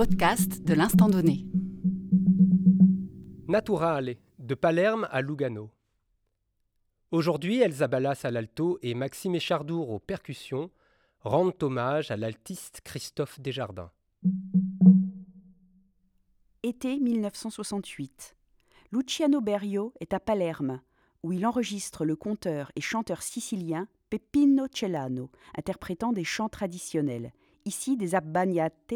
podcast de l'instant donné. Naturale, de Palerme à Lugano. Aujourd'hui, Elsa Ballas à l'alto et Maxime Échardour aux percussions rendent hommage à l'altiste Christophe Desjardins. Été 1968. Luciano Berio est à Palerme, où il enregistre le conteur et chanteur sicilien Peppino Celano, interprétant des chants traditionnels, ici des abbagnate,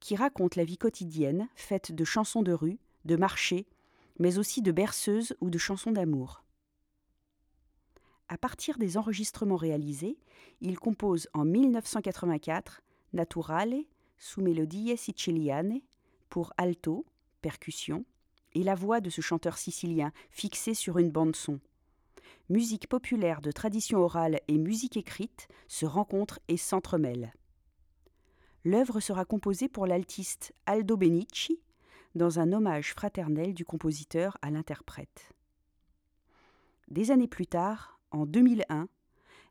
qui racontent la vie quotidienne, faite de chansons de rue, de marché, mais aussi de berceuses ou de chansons d'amour. À partir des enregistrements réalisés, il compose en 1984 Naturale sous melodie siciliane pour alto, percussion, et la voix de ce chanteur sicilien fixée sur une bande-son. Musique populaire de tradition orale et musique écrite se rencontrent et s'entremêlent. L'œuvre sera composée pour l'altiste Aldo Benici dans un hommage fraternel du compositeur à l'interprète. Des années plus tard, en 2001,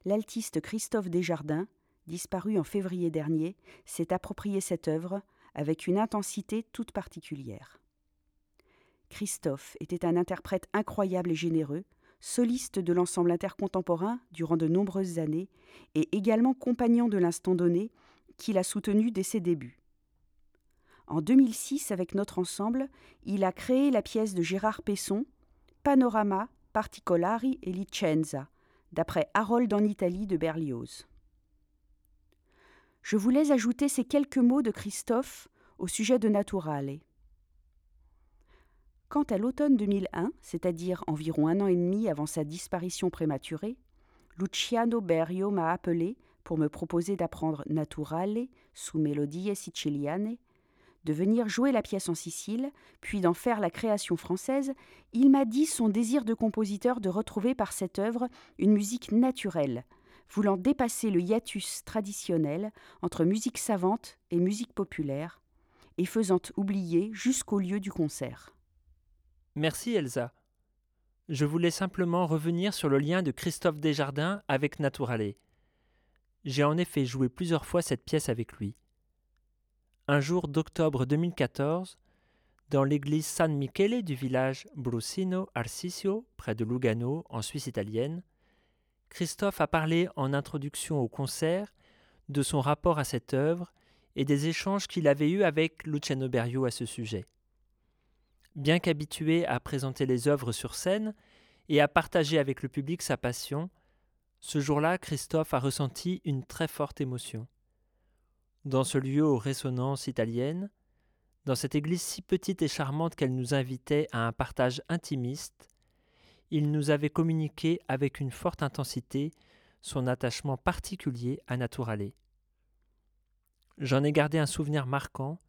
l'altiste Christophe Desjardins, disparu en février dernier, s'est approprié cette œuvre avec une intensité toute particulière. Christophe était un interprète incroyable et généreux, soliste de l'ensemble intercontemporain durant de nombreuses années et également compagnon de l'instant donné qu'il a soutenu dès ses débuts. En 2006, avec notre ensemble, il a créé la pièce de Gérard Pesson, Panorama, Particolari e Licenza, d'après Harold en Italie de Berlioz. Je voulais ajouter ces quelques mots de Christophe au sujet de Naturale. Quant à l'automne 2001, c'est-à-dire environ un an et demi avant sa disparition prématurée, Luciano Berio m'a appelé pour me proposer d'apprendre Naturale sous mélodie siciliane, de venir jouer la pièce en Sicile, puis d'en faire la création française, il m'a dit son désir de compositeur de retrouver par cette œuvre une musique naturelle, voulant dépasser le hiatus traditionnel entre musique savante et musique populaire, et faisant oublier jusqu'au lieu du concert. Merci Elsa. Je voulais simplement revenir sur le lien de Christophe Desjardins avec Naturale. J'ai en effet joué plusieurs fois cette pièce avec lui. Un jour d'octobre 2014, dans l'église San Michele du village Brusino Arsisio, près de Lugano, en Suisse italienne, Christophe a parlé en introduction au concert de son rapport à cette œuvre et des échanges qu'il avait eus avec Luciano Berio à ce sujet. Bien qu'habitué à présenter les œuvres sur scène et à partager avec le public sa passion, ce jour-là, Christophe a ressenti une très forte émotion. Dans ce lieu aux résonances italiennes, dans cette église si petite et charmante qu'elle nous invitait à un partage intimiste, il nous avait communiqué avec une forte intensité son attachement particulier à Naturale. J'en ai gardé un souvenir marquant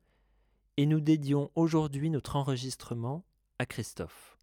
et nous dédions aujourd'hui notre enregistrement à Christophe.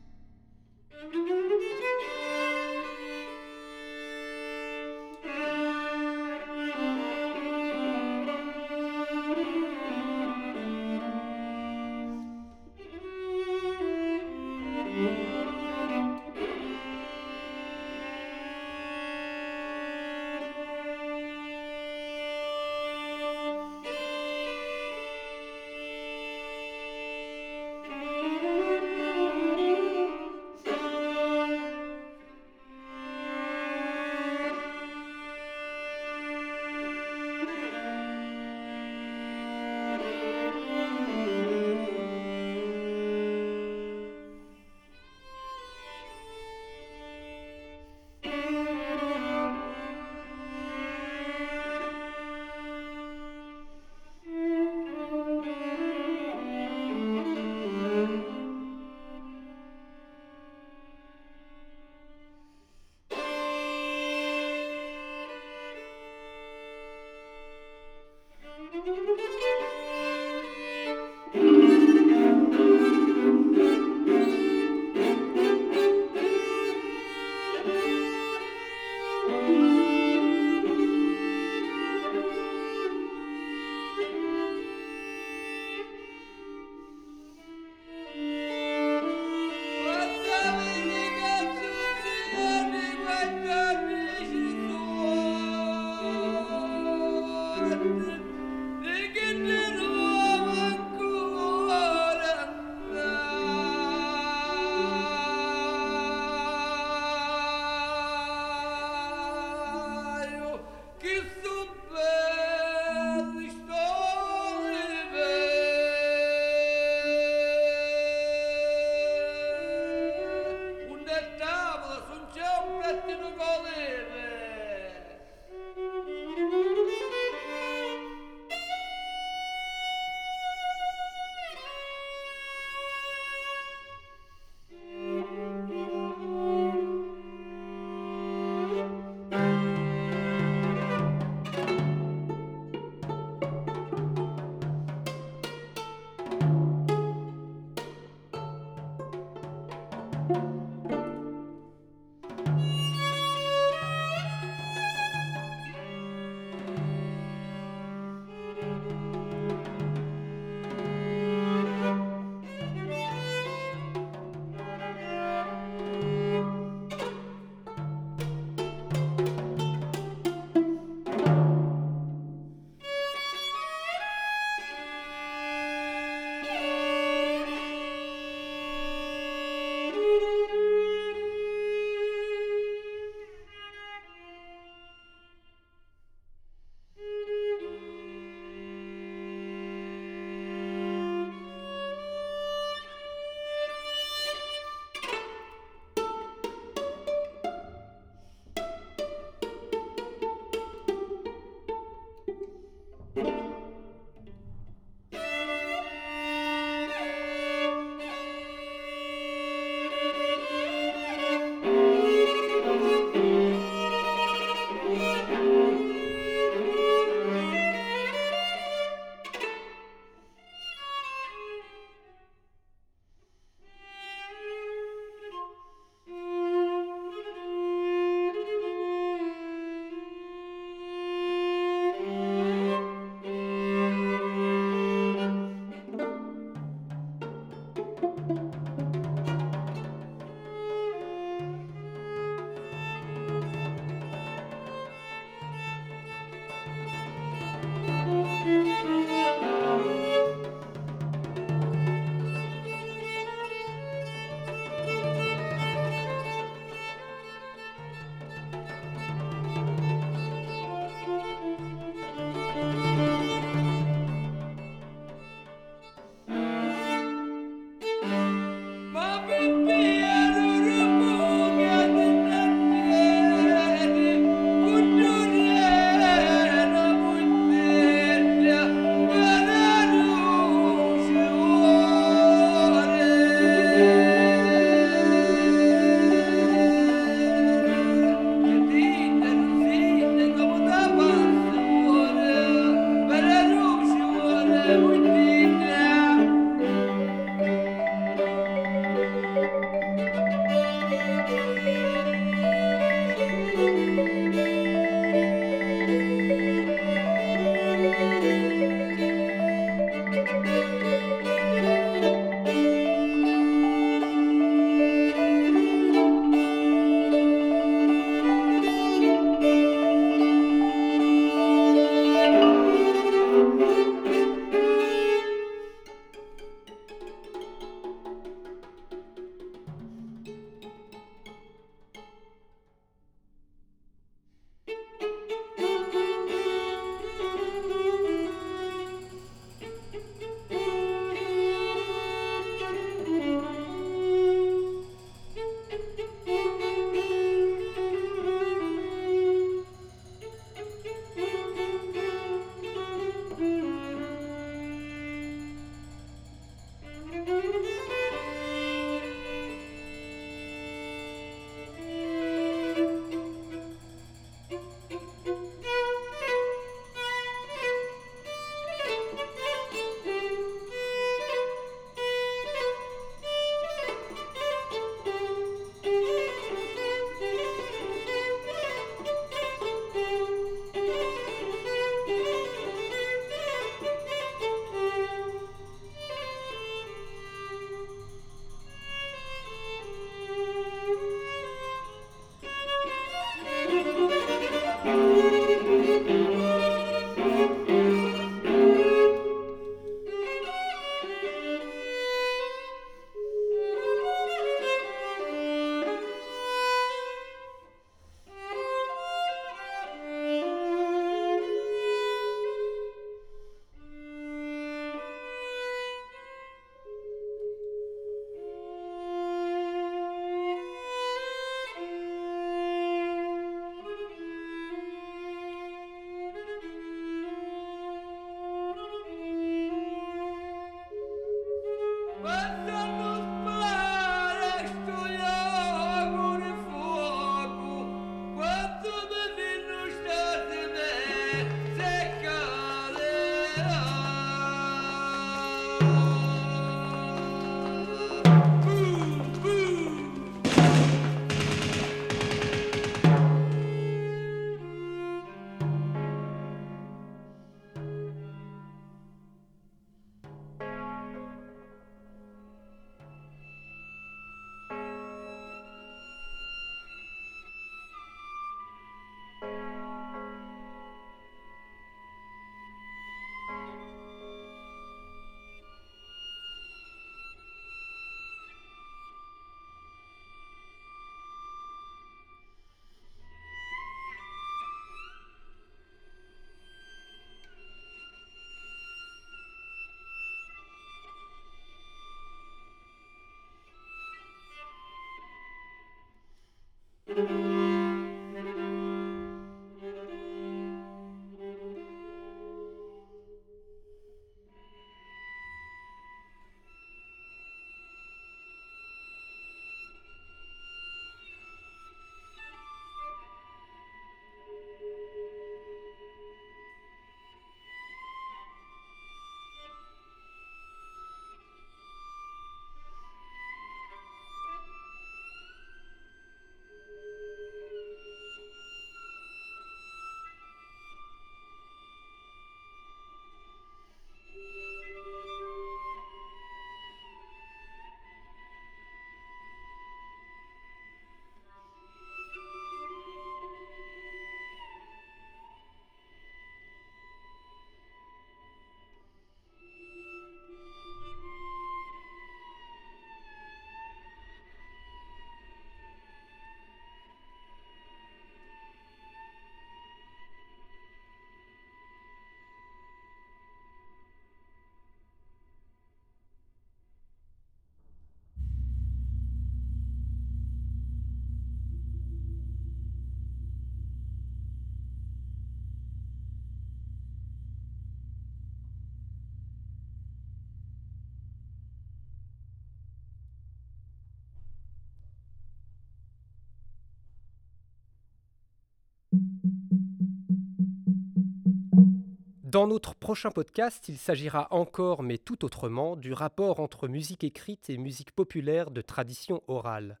Dans notre prochain podcast, il s'agira encore, mais tout autrement, du rapport entre musique écrite et musique populaire de tradition orale.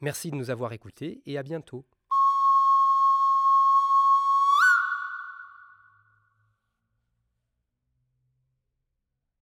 Merci de nous avoir écoutés et à bientôt.